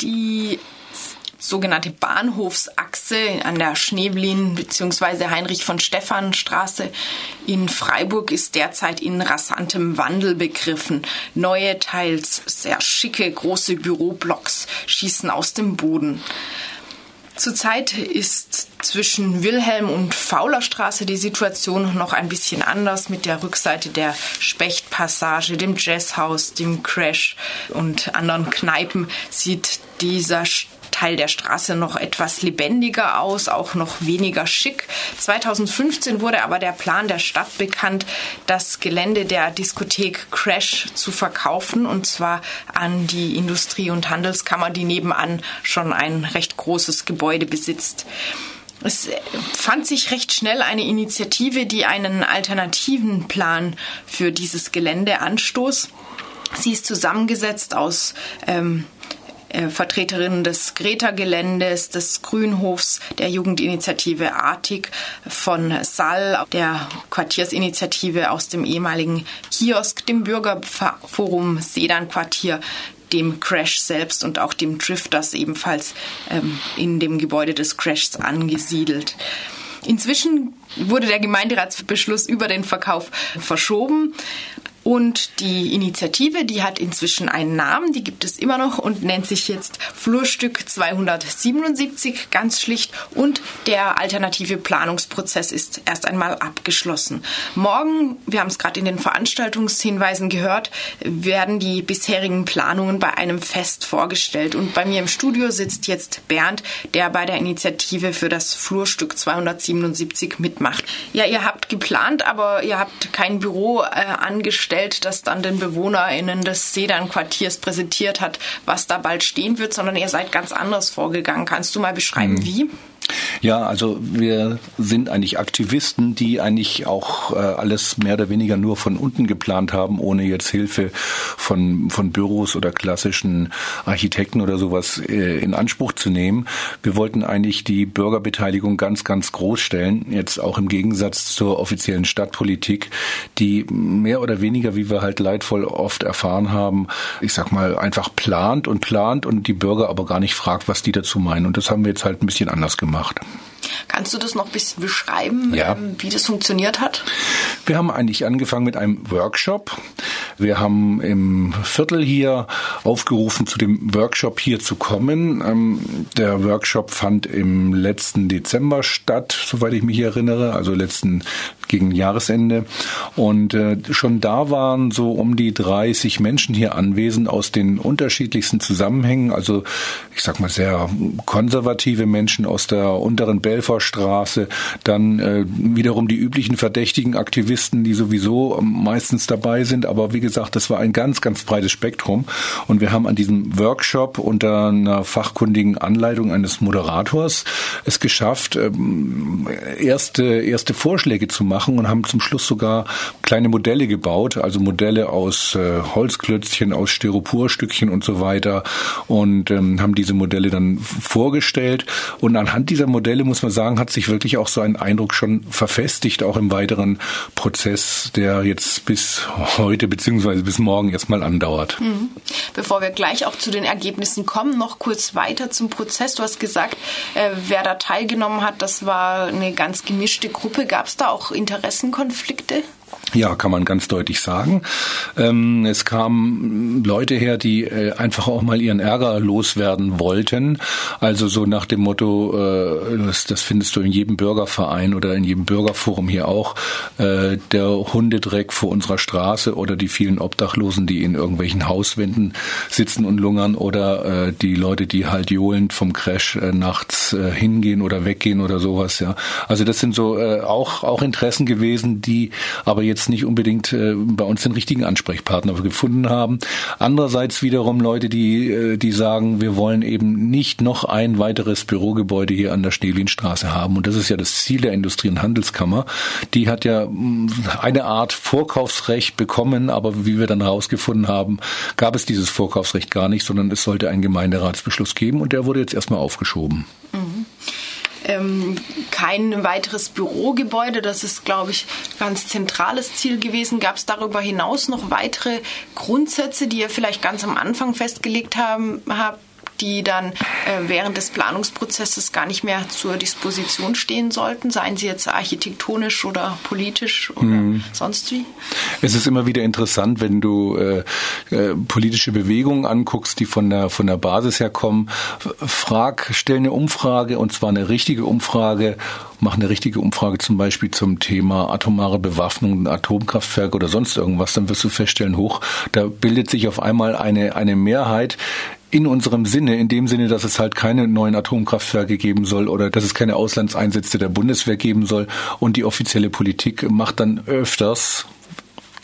Die sogenannte Bahnhofsachse an der Schneeblin bzw. Heinrich von Stephan Straße in Freiburg ist derzeit in rasantem Wandel begriffen. Neue, teils sehr schicke große Büroblocks schießen aus dem Boden. Zurzeit ist zwischen Wilhelm und Faulerstraße die Situation noch ein bisschen anders mit der Rückseite der Spechtpassage, dem Jazzhaus, dem Crash und anderen Kneipen sieht dieser Teil der Straße noch etwas lebendiger aus, auch noch weniger schick. 2015 wurde aber der Plan der Stadt bekannt, das Gelände der Diskothek Crash zu verkaufen und zwar an die Industrie- und Handelskammer, die nebenan schon ein recht großes Gebäude besitzt. Es fand sich recht schnell eine Initiative, die einen alternativen Plan für dieses Gelände anstoß. Sie ist zusammengesetzt aus ähm, äh, Vertreterinnen des Greta-Geländes, des Grünhofs, der Jugendinitiative Artig, von Sall, der Quartiersinitiative aus dem ehemaligen Kiosk, dem Bürgerforum Sedan-Quartier, dem Crash selbst und auch dem Drifters ebenfalls ähm, in dem Gebäude des Crashs angesiedelt. Inzwischen wurde der Gemeinderatsbeschluss über den Verkauf verschoben. Und die Initiative, die hat inzwischen einen Namen, die gibt es immer noch und nennt sich jetzt Flurstück 277 ganz schlicht und der alternative Planungsprozess ist erst einmal abgeschlossen. Morgen, wir haben es gerade in den Veranstaltungshinweisen gehört, werden die bisherigen Planungen bei einem Fest vorgestellt und bei mir im Studio sitzt jetzt Bernd, der bei der Initiative für das Flurstück 277 mitmacht. Ja, ihr habt geplant, aber ihr habt kein Büro äh, angestellt gestellt, das dann den BewohnerInnen des Sedan-Quartiers präsentiert hat, was da bald stehen wird, sondern ihr seid ganz anders vorgegangen. Kannst du mal beschreiben, mhm. wie? Ja, also wir sind eigentlich Aktivisten, die eigentlich auch äh, alles mehr oder weniger nur von unten geplant haben, ohne jetzt Hilfe von, von Büros oder klassischen Architekten oder sowas äh, in Anspruch zu nehmen. Wir wollten eigentlich die Bürgerbeteiligung ganz, ganz groß stellen, jetzt auch im Gegensatz zur offiziellen Stadtpolitik, die mehr oder weniger, wie wir halt leidvoll oft erfahren haben, ich sag mal, einfach plant und plant und die Bürger aber gar nicht fragt, was die dazu meinen. Und das haben wir jetzt halt ein bisschen anders gemacht gemacht. Kannst du das noch ein bisschen beschreiben, ja. Ähm, wie das funktioniert hat? Wir haben eigentlich angefangen mit einem Workshop. Wir haben im Viertel hier aufgerufen, zu dem Workshop hier zu kommen. Ähm, der Workshop fand im letzten Dezember statt, soweit ich mich erinnere, also letzten gegen Jahresende. Und äh, schon da waren so um die 30 Menschen hier anwesend aus den unterschiedlichsten Zusammenhängen. Also ich sag mal sehr konservative Menschen aus der unteren Belfortstraße, dann äh, wiederum die üblichen verdächtigen Aktivisten, die sowieso meistens dabei sind. Aber wie gesagt, das war ein ganz, ganz breites Spektrum. Und wir haben an diesem Workshop unter einer fachkundigen Anleitung eines Moderators es geschafft, ähm, erste, erste Vorschläge zu machen machen und haben zum Schluss sogar kleine Modelle gebaut, also Modelle aus äh, Holzklötzchen, aus Styroporstückchen und so weiter und ähm, haben diese Modelle dann vorgestellt und anhand dieser Modelle muss man sagen, hat sich wirklich auch so ein Eindruck schon verfestigt, auch im weiteren Prozess, der jetzt bis heute beziehungsweise bis morgen erstmal andauert. Mhm. Bevor wir gleich auch zu den Ergebnissen kommen, noch kurz weiter zum Prozess. Du hast gesagt, äh, wer da teilgenommen hat, das war eine ganz gemischte Gruppe. Gab es da auch in Interessenkonflikte? Ja, kann man ganz deutlich sagen. Ähm, es kamen Leute her, die äh, einfach auch mal ihren Ärger loswerden wollten. Also so nach dem Motto, äh, das, das, findest du in jedem Bürgerverein oder in jedem Bürgerforum hier auch, äh, der Hundedreck vor unserer Straße oder die vielen Obdachlosen, die in irgendwelchen Hauswänden sitzen und lungern oder äh, die Leute, die halt johlend vom Crash äh, nachts hingehen oder weggehen oder sowas. Ja, also das sind so auch auch Interessen gewesen, die aber jetzt jetzt nicht unbedingt äh, bei uns den richtigen Ansprechpartner gefunden haben. Andererseits wiederum Leute, die, äh, die sagen, wir wollen eben nicht noch ein weiteres Bürogebäude hier an der Schneelinstraße haben. Und das ist ja das Ziel der Industrie- und Handelskammer. Die hat ja mm, eine Art Vorkaufsrecht bekommen, aber wie wir dann herausgefunden haben, gab es dieses Vorkaufsrecht gar nicht, sondern es sollte einen Gemeinderatsbeschluss geben und der wurde jetzt erstmal aufgeschoben. Mhm ähm, kein weiteres Bürogebäude. Das ist, glaube ich, ganz zentrales Ziel gewesen. Gab es darüber hinaus noch weitere Grundsätze, die ihr vielleicht ganz am Anfang festgelegt haben, habt, die dann äh, während des Planungsprozesses gar nicht mehr zur Disposition stehen sollten, seien sie jetzt architektonisch oder politisch oder mhm. sonst wie? Es ist immer wieder interessant, wenn du äh, äh, politische Bewegungen anguckst, die von der von der Basis her kommen. Frag, stell eine Umfrage und zwar eine richtige Umfrage mach eine richtige Umfrage zum Beispiel zum Thema atomare Bewaffnung, Atomkraftwerke oder sonst irgendwas, dann wirst du feststellen, hoch, da bildet sich auf einmal eine, eine Mehrheit, in unserem Sinne, in dem Sinne, dass es halt keine neuen Atomkraftwerke geben soll oder dass es keine Auslandseinsätze der Bundeswehr geben soll. Und die offizielle Politik macht dann öfters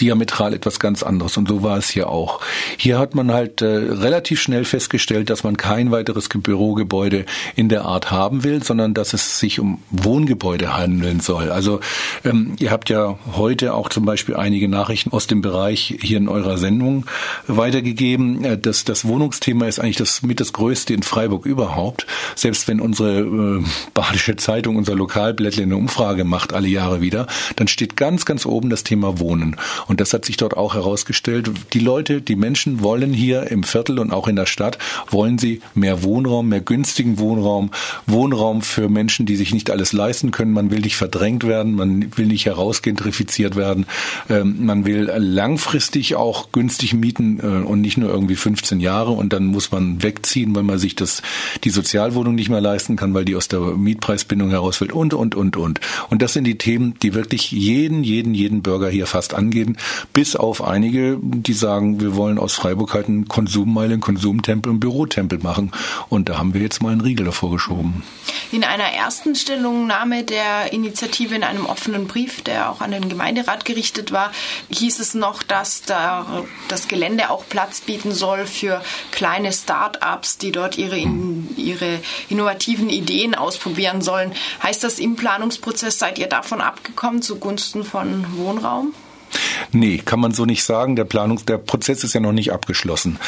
diametral etwas ganz anderes. Und so war es hier auch. Hier hat man halt äh, relativ schnell festgestellt, dass man kein weiteres Bürogebäude in der Art haben will, sondern dass es sich um Wohngebäude handeln soll. Also ähm, ihr habt ja heute auch zum Beispiel einige Nachrichten aus dem Bereich hier in eurer Sendung weitergegeben. Äh, das, das Wohnungsthema ist eigentlich das mit das größte in Freiburg überhaupt. Selbst wenn unsere äh, Badische Zeitung, unser Lokalblättler eine Umfrage macht alle Jahre wieder, dann steht ganz, ganz oben das Thema Wohnen. Und das hat sich dort auch herausgestellt. Die Leute, die Menschen wollen hier im Viertel und auch in der Stadt, wollen sie mehr Wohnraum, mehr günstigen Wohnraum, Wohnraum für Menschen, die sich nicht alles leisten können. Man will nicht verdrängt werden, man will nicht herausgentrifiziert werden. Ähm, man will langfristig auch günstig mieten äh, und nicht nur irgendwie 15 Jahre und dann muss man wegziehen, weil man sich das, die Sozialwohnung nicht mehr leisten kann, weil die aus der Mietpreisbindung herausfällt und, und, und, und. Und das sind die Themen, die wirklich jeden, jeden, jeden Bürger hier fast angehen bis auf einige, die sagen, wir wollen aus Freiburg halt einen Konsummeile, einen Konsumtempel, einen Bürotempel machen. Und da haben wir jetzt mal einen Riegel davor geschoben. In einer ersten Stellungnahme der Initiative in einem offenen Brief, der auch an den Gemeinderat gerichtet war, hieß es noch, dass da das Gelände auch Platz bieten soll für kleine Start-ups, die dort ihre, ihre innovativen Ideen ausprobieren sollen. Heißt das, im Planungsprozess seid ihr davon abgekommen zugunsten von Wohnraum? Nee, kann man so nicht sagen. Der Planungs-, der Prozess ist ja noch nicht abgeschlossen.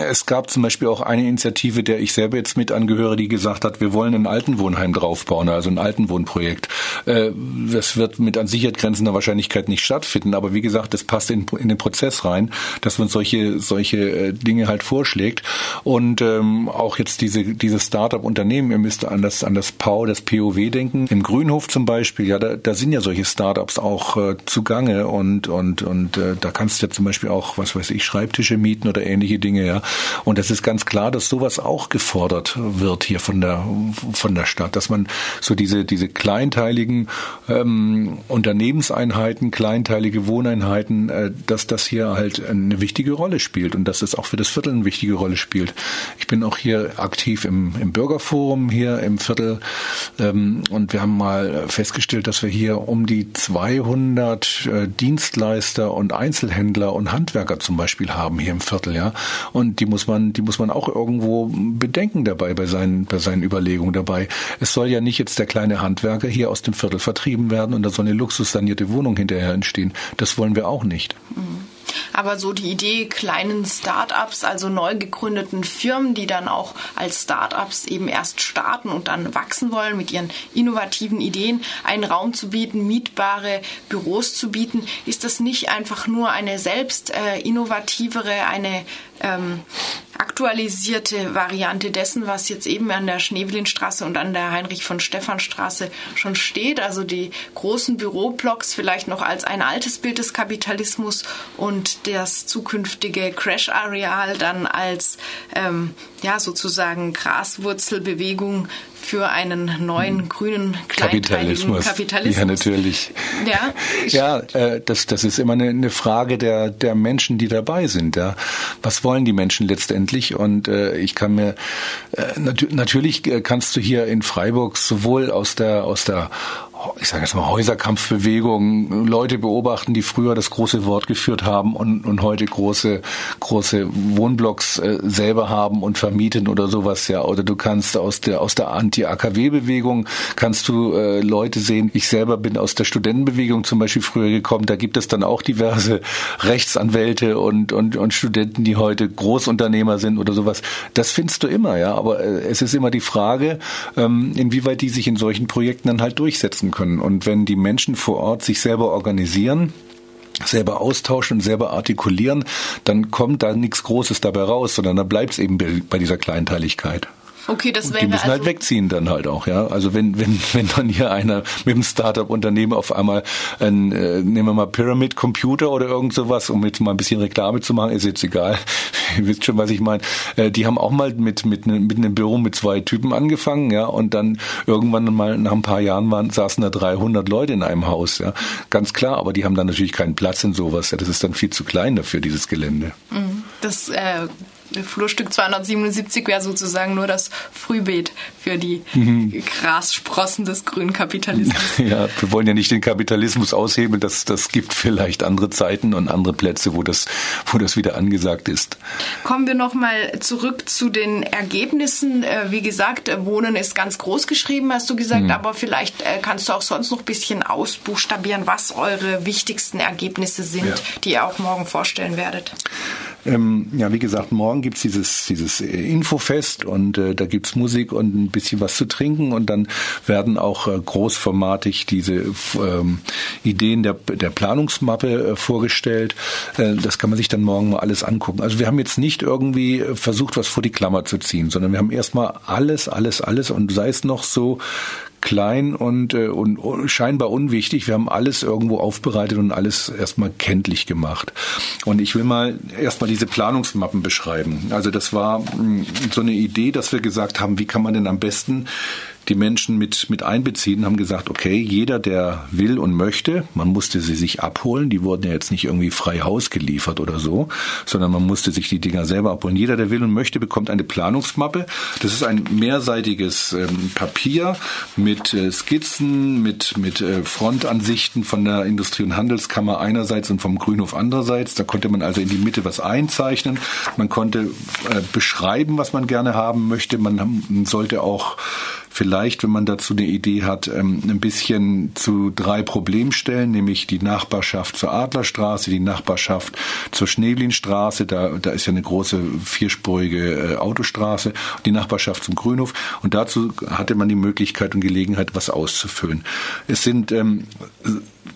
Es gab zum Beispiel auch eine Initiative, der ich selber jetzt mit angehöre, die gesagt hat, wir wollen ein Altenwohnheim draufbauen, also ein Altenwohnprojekt. Äh, das wird mit an Sicherheit grenzender Wahrscheinlichkeit nicht stattfinden, aber wie gesagt, das passt in, in den Prozess rein, dass man solche, solche äh, Dinge halt vorschlägt. Und ähm, auch jetzt diese, diese Start-up-Unternehmen, ihr müsst an das, an das POW, das POW denken. Im Grünhof zum Beispiel, ja, da, da sind ja solche Start-ups auch äh, zugange und, und und äh, da kannst du ja zum Beispiel auch, was weiß ich, Schreibtische mieten oder ähnliche Dinge, ja. Und das ist ganz klar, dass sowas auch gefordert wird hier von der von der Stadt, dass man so diese diese kleinteiligen ähm, Unternehmenseinheiten, kleinteilige Wohneinheiten, äh, dass das hier halt eine wichtige Rolle spielt und dass das auch für das Viertel eine wichtige Rolle spielt. Ich bin auch hier aktiv im, im Bürgerforum hier im Viertel ähm, und wir haben mal festgestellt, dass wir hier um die 200 äh, Dienstleister Dienstleister und Einzelhändler und Handwerker zum Beispiel haben hier im Viertel, ja. Und die muss man, die muss man auch irgendwo bedenken dabei bei seinen, bei seinen Überlegungen dabei. Es soll ja nicht jetzt der kleine Handwerker hier aus dem Viertel vertrieben werden und da soll eine luxussanierte Wohnung hinterher entstehen. Das wollen wir auch nicht. Mhm. Aber so die Idee kleinen Start-ups, also neu gegründeten Firmen, die dann auch als Start-ups eben erst starten und dann wachsen wollen mit ihren innovativen Ideen, einen Raum zu bieten, mietbare Büros zu bieten, ist das nicht einfach nur eine selbst äh, innovativere, eine ähm, aktualisierte Variante dessen, was jetzt eben an der Schneewelinstraße und an der Heinrich von Stephan Straße schon steht. Also die großen Büroblocks vielleicht noch als ein altes Bild des Kapitalismus und das zukünftige Crash-Areal dann als ähm, ja sozusagen Graswurzelbewegung für einen neuen hm. grünen Kapitalismus. Kapitalismus. Ja, natürlich. Ja, ja äh, das, das ist immer eine, eine Frage der, der Menschen, die dabei sind. Ja. Was wollen die Menschen letztendlich? Und äh, ich kann mir äh, nat natürlich äh, kannst du hier in Freiburg sowohl aus der aus der ich sage jetzt mal Häuserkampfbewegung, Leute beobachten, die früher das große Wort geführt haben und, und heute große große Wohnblocks äh, selber haben und vermieten oder sowas ja oder du kannst aus der aus der Anti-AKW-Bewegung kannst du äh, Leute sehen. Ich selber bin aus der Studentenbewegung zum Beispiel früher gekommen. Da gibt es dann auch diverse Rechtsanwälte und und und Studenten, die heute Großunternehmer sind oder sowas. Das findest du immer, ja. Aber äh, es ist immer die Frage, ähm, inwieweit die sich in solchen Projekten dann halt durchsetzen können. Und wenn die Menschen vor Ort sich selber organisieren, selber austauschen und selber artikulieren, dann kommt da nichts Großes dabei raus, sondern dann bleibt es eben bei dieser Kleinteiligkeit. Okay, das wäre Die müssen halt also halt wegziehen dann halt auch, ja. Also wenn wenn wenn dann hier einer mit einem Startup-Unternehmen auf einmal ein, äh, nehmen wir mal Pyramid Computer oder irgend sowas, um jetzt mal ein bisschen Reklame zu machen, ist jetzt egal. Ihr wisst schon, was ich meine. Äh, die haben auch mal mit mit ne, mit einem Büro mit zwei Typen angefangen, ja, und dann irgendwann mal nach ein paar Jahren waren saßen da 300 Leute in einem Haus, ja. Ganz klar, aber die haben dann natürlich keinen Platz in sowas. Ja. Das ist dann viel zu klein dafür dieses Gelände. Mhm. Das äh, Flurstück 277 wäre sozusagen nur das Frühbeet für die mhm. Grassprossen des grünen Kapitalismus. Ja, wir wollen ja nicht den Kapitalismus aushebeln. Das, das gibt vielleicht andere Zeiten und andere Plätze, wo das, wo das wieder angesagt ist. Kommen wir nochmal zurück zu den Ergebnissen. Äh, wie gesagt, äh, Wohnen ist ganz groß geschrieben, hast du gesagt, mhm. aber vielleicht äh, kannst du auch sonst noch ein bisschen ausbuchstabieren, was eure wichtigsten Ergebnisse sind, ja. die ihr auch morgen vorstellen werdet. Ähm, ja, wie gesagt, morgen gibt's dieses, dieses Infofest und äh, da gibt's Musik und ein bisschen was zu trinken und dann werden auch äh, großformatig diese ähm, Ideen der, der Planungsmappe äh, vorgestellt. Äh, das kann man sich dann morgen mal alles angucken. Also wir haben jetzt nicht irgendwie versucht, was vor die Klammer zu ziehen, sondern wir haben erstmal alles, alles, alles und sei es noch so klein und, äh, und, scheinbar unwichtig. Wir haben alles irgendwo aufbereitet und alles erstmal kenntlich gemacht. Und ich will mal erstmal diese Planungsmappen beschreiben. Also das war mh, hm, so eine Idee, dass wir gesagt haben, wie kann man denn am besten die Menschen mit, mit einbeziehen, haben gesagt, okay, jeder, der will und möchte, man musste sie sich abholen, die wurden ja jetzt nicht irgendwie frei Haus geliefert oder so, sondern man musste sich die Dinger selber abholen. Jeder, der will und möchte, bekommt eine Planungsmappe. Das ist ein mehrseitiges ähm, Papier mit äh, Skizzen, mit, mit äh, Frontansichten von der Industrie- und Handelskammer einerseits und vom Grünhof andererseits. Da konnte man also in die Mitte was einzeichnen. Man konnte äh, beschreiben, was man gerne haben möchte. Man sollte auch vielleicht, wenn man dazu eine Idee hat, ähm, ein bisschen zu drei Problemstellen, nämlich die Nachbarschaft zur Adlerstraße, die Nachbarschaft zur Schneeblinstraße, da, da ist ja eine große vierspurige äh, Autostraße, die Nachbarschaft zum Grünhof und dazu hatte man die Möglichkeit und Gelegenheit, was auszufüllen. Es sind ähm,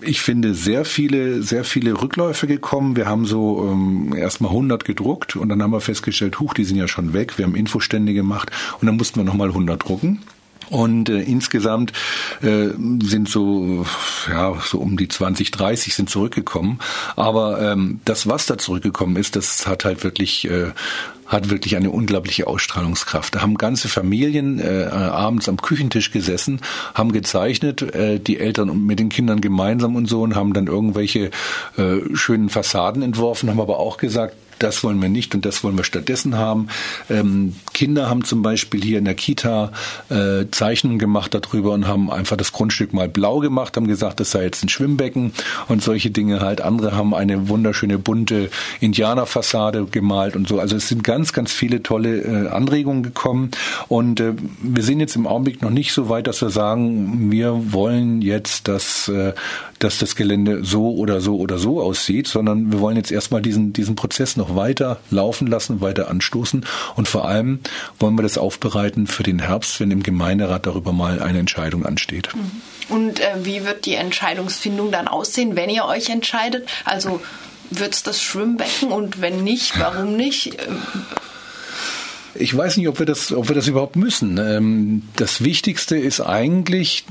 ich finde, sehr viele, sehr viele Rückläufe gekommen. Wir haben so ähm, erstmal 100 gedruckt und dann haben wir festgestellt, huch, die sind ja schon weg. Wir haben Infostände gemacht und dann mussten wir nochmal 100 drucken. Und äh, insgesamt äh, sind so, ja, so um die 20, 30 sind zurückgekommen. Aber ähm, das, was da zurückgekommen ist, das hat halt wirklich äh, hat wirklich eine unglaubliche Ausstrahlungskraft. Da haben ganze Familien äh, abends am Küchentisch gesessen, haben gezeichnet, äh, die Eltern mit den Kindern gemeinsam und so und haben dann irgendwelche äh, schönen Fassaden entworfen, haben aber auch gesagt, das wollen wir nicht und das wollen wir stattdessen haben. Ähm, Kinder haben zum Beispiel hier in der Kita äh, Zeichnungen gemacht darüber und haben einfach das Grundstück mal blau gemacht, haben gesagt, das sei jetzt ein Schwimmbecken und solche Dinge halt. Andere haben eine wunderschöne bunte Indianerfassade gemalt und so. Also es sind ganz, ganz viele tolle äh, Anregungen gekommen und äh, wir sind jetzt im Augenblick noch nicht so weit, dass wir sagen, wir wollen jetzt, dass, äh, dass das Gelände so oder so oder so aussieht, sondern wir wollen jetzt erstmal diesen, diesen Prozess noch noch weiter laufen lassen, weiter anstoßen. Und vor allem wollen wir das aufbereiten für den Herbst, wenn im Gemeinderat darüber mal eine Entscheidung ansteht. Mhm. Und äh, wie wird die Entscheidungsfindung dann aussehen, wenn ihr euch entscheidet? Also wird es das Schwimmbecken und wenn nicht, warum nicht? Ich weiß nicht, ob wir das, ob wir das überhaupt müssen. Ähm, das Wichtigste ist eigentlich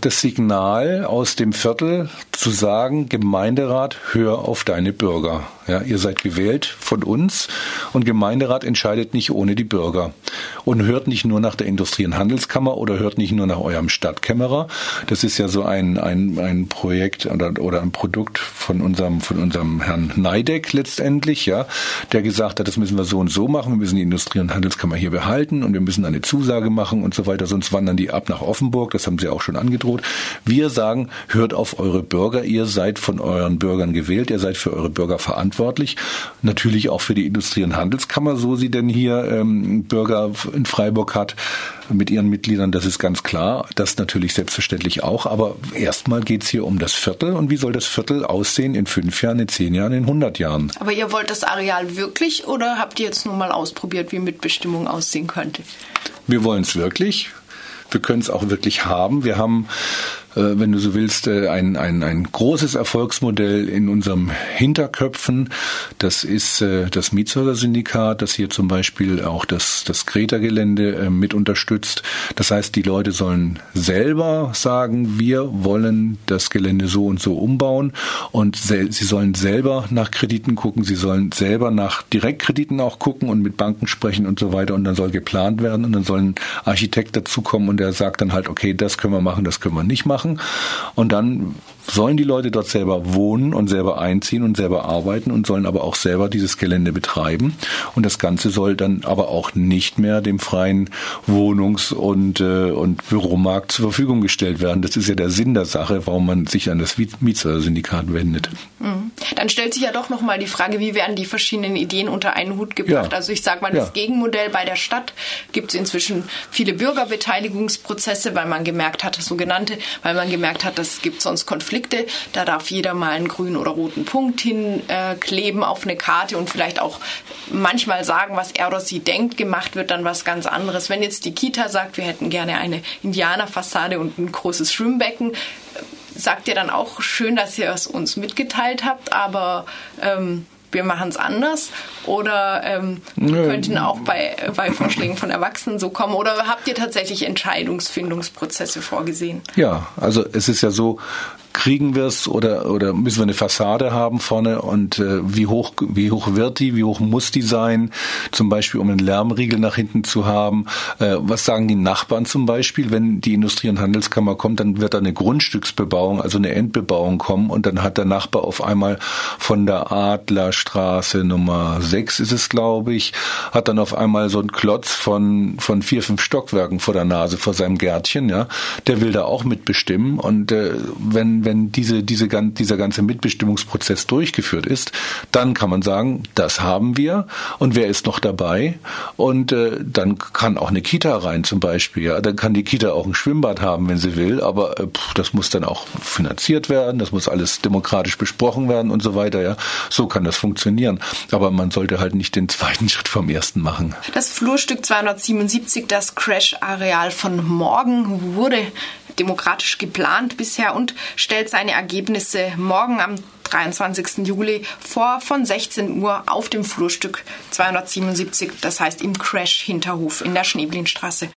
das Signal aus dem Viertel zu sagen, Gemeinderat, hör auf deine Bürger. Ja, ihr seid gewählt von uns und Gemeinderat entscheidet nicht ohne die Bürger. Und hört nicht nur nach der Industrie- und Handelskammer oder hört nicht nur nach eurem Stadtkämmerer. Das ist ja so ein, ein, ein Projekt oder, oder ein Produkt von unserem, von unserem Herrn Neideck letztendlich, ja, der gesagt hat, das müssen wir so und so machen. Wir müssen die Industrie- und Handelskammer hier behalten und wir müssen eine Zusage machen und so weiter. Sonst wandern die ab nach Offenburg. Das haben sie auch schon angedroht. Wir sagen, hört auf eure Bürger. Ihr seid von euren Bürgern gewählt. Ihr seid für eure Bürger verantwortlich. Natürlich auch für die Industrie- und Handelskammer, so sie denn hier ähm, Bürger in Freiburg hat mit ihren Mitgliedern, das ist ganz klar. Das natürlich selbstverständlich auch. Aber erstmal geht es hier um das Viertel und wie soll das Viertel aussehen in fünf Jahren, in zehn Jahren, in hundert Jahren. Aber ihr wollt das Areal wirklich oder habt ihr jetzt nur mal ausprobiert, wie Mitbestimmung aussehen könnte? Wir wollen es wirklich. Wir können es auch wirklich haben. Wir haben wenn du so willst, äh, ein, ein, ein großes Erfolgsmodell in unserem Hinterköpfen. Das ist äh, das Mietshäuser-Syndikat, das hier zum Beispiel auch das, das Greta-Gelände mit unterstützt. Das heißt, die Leute sollen selber sagen, wir wollen das Gelände so und so umbauen. Und sie sollen selber nach Krediten gucken, sie sollen selber nach Direktkrediten auch gucken und mit Banken sprechen und so weiter. Und dann soll geplant werden. Und dann soll ein Architekt dazukommen und der sagt dann halt, okay, das können wir machen, das können wir nicht machen machen. Und dann sollen die Leute dort selber wohnen und selber einziehen und selber arbeiten und sollen aber auch selber dieses Gelände betreiben. Und das Ganze soll dann aber auch nicht mehr dem freien Wohnungs- und, äh, und Büromarkt zur Verfügung gestellt werden. Das ist ja der Sinn der Sache, warum man sich an das Mietssyndikat wendet. Mhm. Dann stellt sich ja doch nochmal die Frage, wie werden die verschiedenen Ideen unter einen Hut gebracht? Ja. Also ich sage mal, das ja. Gegenmodell bei der Stadt gibt es inzwischen viele Bürgerbeteiligungsprozesse, weil man gemerkt hat, sogenannte, weil man gemerkt hat, das gibt sonst Konflikte. Da darf jeder mal einen grünen oder roten Punkt hinkleben äh, auf eine Karte und vielleicht auch manchmal sagen, was er oder sie denkt. Gemacht wird dann was ganz anderes. Wenn jetzt die Kita sagt, wir hätten gerne eine Indianerfassade und ein großes Schwimmbecken, sagt ihr dann auch schön, dass ihr es uns mitgeteilt habt, aber ähm, wir machen es anders? Oder ähm, könnten auch bei, bei Vorschlägen von Erwachsenen so kommen? Oder habt ihr tatsächlich Entscheidungsfindungsprozesse vorgesehen? Ja, also es ist ja so, kriegen wir es oder, oder müssen wir eine Fassade haben vorne? Und äh, wie, hoch, wie hoch wird die, wie hoch muss die sein, zum Beispiel um einen Lärmriegel nach hinten zu haben. Äh, was sagen die Nachbarn zum Beispiel, wenn die Industrie- und Handelskammer kommt, dann wird da eine Grundstücksbebauung, also eine Endbebauung kommen. Und dann hat der Nachbar auf einmal von der Adlerstraße Nummer 6 ist es, glaube ich, hat dann auf einmal so einen Klotz von, von vier, fünf Stockwerken vor der Nase, vor seinem Gärtchen, ja. Der will da auch mitbestimmen. Und äh, wenn wenn, diese, diese, dieser ganze Mitbestimmungsprozess durchgeführt ist, dann kann man sagen, das haben wir und wer ist noch dabei? Und äh, dann kann auch eine Kita rein zum Beispiel. Ja, dann kann die Kita auch ein Schwimmbad haben, wenn sie will, aber äh, das muss dann auch finanziert werden, das muss alles demokratisch besprochen werden und so weiter. Ja, so kann das funktionieren. Aber man sollte halt nicht den zweiten Schritt vom ersten machen. Das Flurstück 277, das Crash-Areal von morgen, wurde demokratisch geplant bisher und stellt seine Ergebnisse morgen am 23. Juli vor von 16 Uhr auf dem Flurstück 277, das heißt im Crash Hinterhof in der Schneeblinstraße.